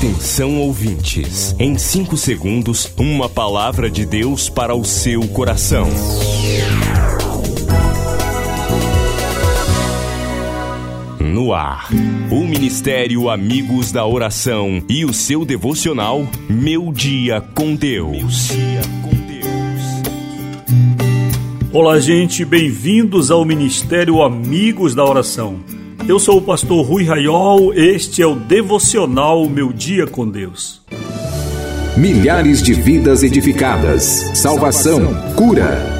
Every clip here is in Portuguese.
Atenção ouvintes, em 5 segundos, uma palavra de Deus para o seu coração. No ar, o Ministério Amigos da Oração e o seu devocional Meu Dia com Deus. Olá, gente, bem-vindos ao Ministério Amigos da Oração. Eu sou o pastor Rui Raiol, este é o devocional Meu Dia com Deus. Milhares de vidas edificadas, salvação, cura.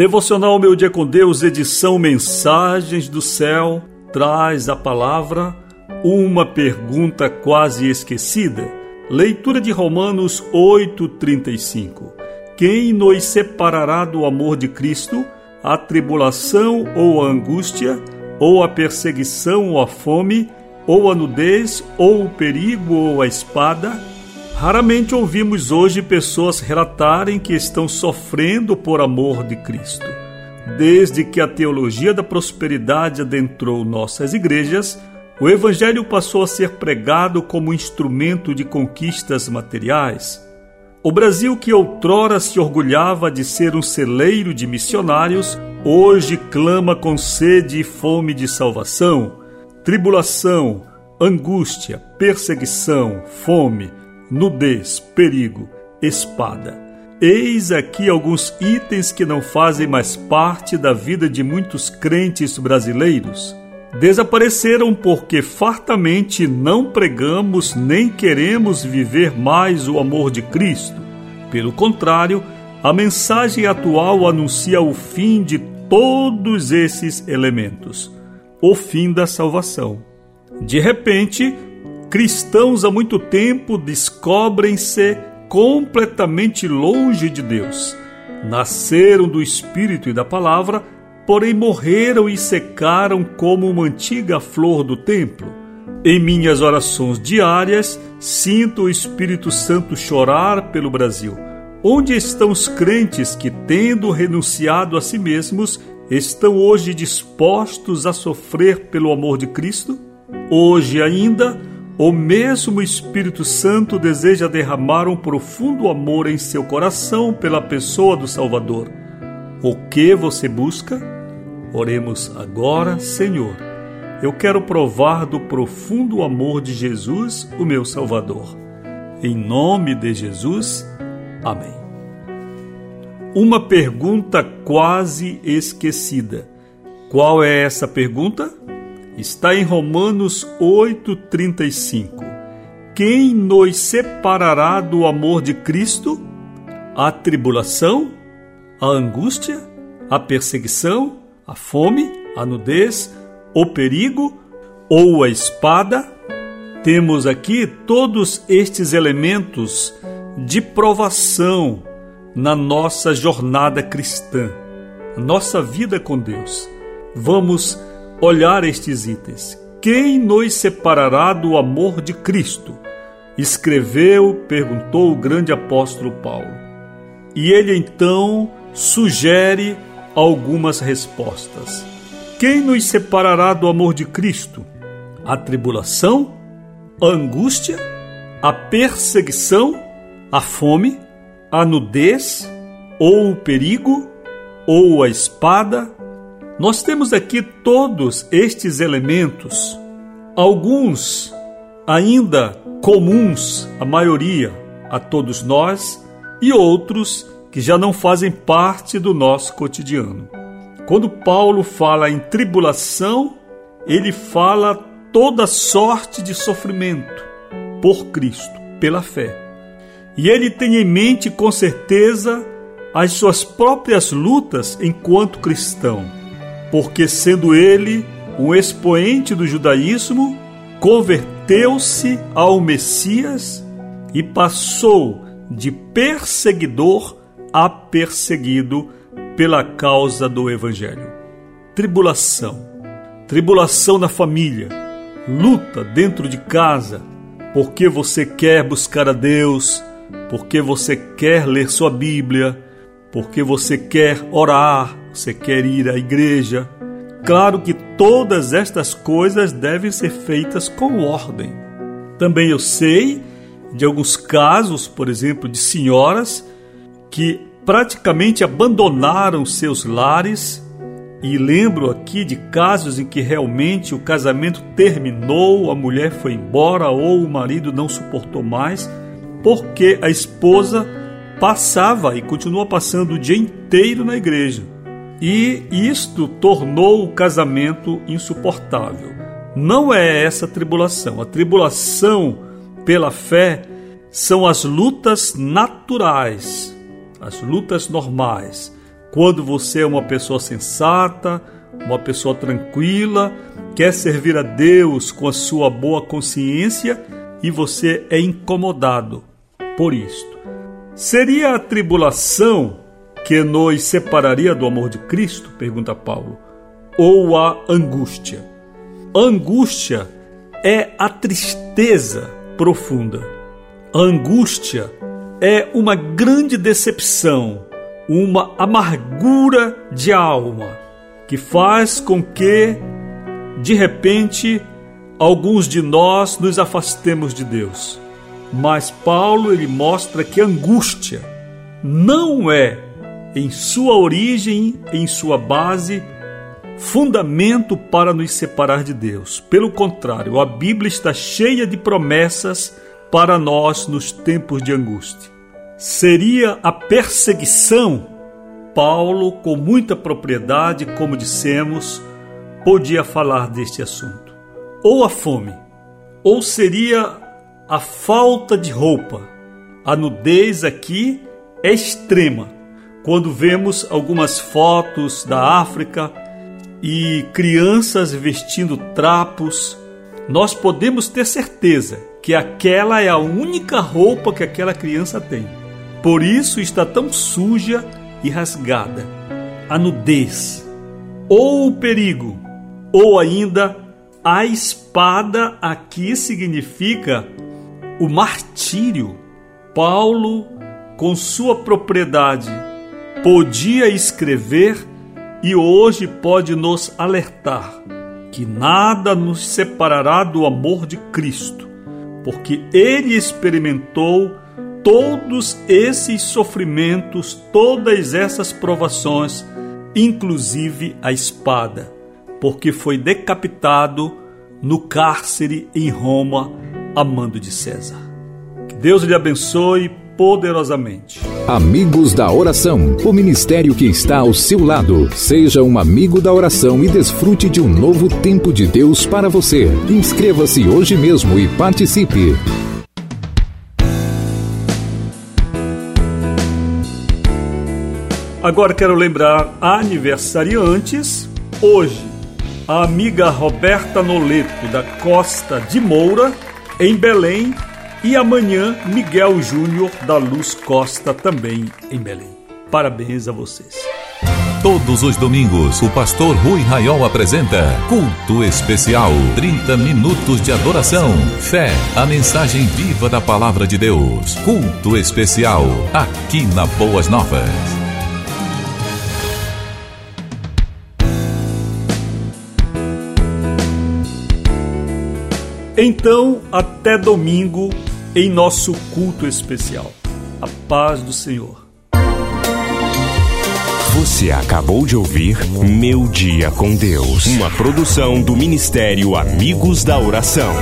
Devocional Meu Dia com Deus, edição Mensagens do Céu, traz a palavra uma pergunta quase esquecida. Leitura de Romanos 8:35. Quem nos separará do amor de Cristo? A tribulação ou a angústia, ou a perseguição ou a fome, ou a nudez, ou o perigo ou a espada? Raramente ouvimos hoje pessoas relatarem que estão sofrendo por amor de Cristo. Desde que a teologia da prosperidade adentrou nossas igrejas, o Evangelho passou a ser pregado como instrumento de conquistas materiais. O Brasil, que outrora se orgulhava de ser um celeiro de missionários, hoje clama com sede e fome de salvação. Tribulação, angústia, perseguição, fome, nudez, perigo, espada. Eis aqui alguns itens que não fazem mais parte da vida de muitos crentes brasileiros. Desapareceram porque fartamente não pregamos nem queremos viver mais o amor de Cristo. Pelo contrário, a mensagem atual anuncia o fim de todos esses elementos o fim da salvação. De repente, cristãos há muito tempo descobrem-se completamente longe de Deus. Nasceram do Espírito e da Palavra, porém morreram e secaram como uma antiga flor do templo. Em minhas orações diárias, sinto o Espírito Santo chorar pelo Brasil. Onde estão os crentes que, tendo renunciado a si mesmos, estão hoje dispostos a sofrer pelo amor de Cristo? Hoje ainda, o mesmo Espírito Santo deseja derramar um profundo amor em seu coração pela pessoa do Salvador. O que você busca? Oremos agora, Senhor. Eu quero provar do profundo amor de Jesus, o meu Salvador. Em nome de Jesus, amém. Uma pergunta quase esquecida. Qual é essa pergunta? Está em Romanos 8,35. Quem nos separará do amor de Cristo? A tribulação, a angústia, a perseguição, a fome, a nudez, o perigo ou a espada? Temos aqui todos estes elementos de provação na nossa jornada cristã, nossa vida com Deus. Vamos olhar estes itens. Quem nos separará do amor de Cristo? Escreveu, perguntou o grande apóstolo Paulo. E ele então sugere algumas respostas. Quem nos separará do amor de Cristo? A tribulação, a angústia, a perseguição, a fome, a nudez, ou o perigo, ou a espada, nós temos aqui todos estes elementos, alguns ainda comuns, a maioria, a todos nós, e outros que já não fazem parte do nosso cotidiano. Quando Paulo fala em tribulação, ele fala toda sorte de sofrimento por Cristo, pela fé. E ele tem em mente com certeza as suas próprias lutas enquanto cristão porque sendo ele um expoente do judaísmo, converteu-se ao Messias e passou de perseguidor a perseguido pela causa do Evangelho. Tribulação, tribulação na família, luta dentro de casa, porque você quer buscar a Deus, porque você quer ler sua Bíblia, porque você quer orar, você quer ir à igreja. Claro que todas estas coisas devem ser feitas com ordem. Também eu sei de alguns casos, por exemplo, de senhoras que praticamente abandonaram seus lares. E lembro aqui de casos em que realmente o casamento terminou, a mulher foi embora ou o marido não suportou mais, porque a esposa passava e continua passando o dia inteiro na igreja. E isto tornou o casamento insuportável. Não é essa a tribulação. A tribulação pela fé são as lutas naturais, as lutas normais. Quando você é uma pessoa sensata, uma pessoa tranquila, quer servir a Deus com a sua boa consciência e você é incomodado por isto. Seria a tribulação que nos separaria do amor de Cristo? Pergunta Paulo. Ou a angústia? Angústia é a tristeza profunda. A angústia é uma grande decepção, uma amargura de alma que faz com que, de repente, alguns de nós nos afastemos de Deus. Mas Paulo ele mostra que angústia não é em sua origem, em sua base, fundamento para nos separar de Deus. Pelo contrário, a Bíblia está cheia de promessas para nós nos tempos de angústia. Seria a perseguição? Paulo, com muita propriedade, como dissemos, podia falar deste assunto. Ou a fome, ou seria a falta de roupa. A nudez aqui é extrema. Quando vemos algumas fotos da África, e crianças vestindo trapos, nós podemos ter certeza que aquela é a única roupa que aquela criança tem. Por isso está tão suja e rasgada. A nudez, ou o perigo, ou ainda a espada aqui significa o martírio. Paulo, com sua propriedade, podia escrever e hoje pode nos alertar que nada nos separará do amor de Cristo, porque ele experimentou todos esses sofrimentos, todas essas provações, inclusive a espada, porque foi decapitado no cárcere em Roma, a mando de César. Que Deus lhe abençoe poderosamente. Amigos da Oração, o ministério que está ao seu lado. Seja um amigo da oração e desfrute de um novo tempo de Deus para você. Inscreva-se hoje mesmo e participe. Agora quero lembrar aniversariantes. Hoje, a amiga Roberta Noleto, da Costa de Moura, em Belém, e amanhã, Miguel Júnior da Luz Costa, também em Belém. Parabéns a vocês. Todos os domingos, o pastor Rui Raiol apresenta Culto Especial. 30 minutos de adoração, fé, a mensagem viva da palavra de Deus. Culto Especial, aqui na Boas Novas. Então, até domingo, em nosso culto especial. A paz do Senhor. Você acabou de ouvir Meu Dia com Deus, uma produção do Ministério Amigos da Oração.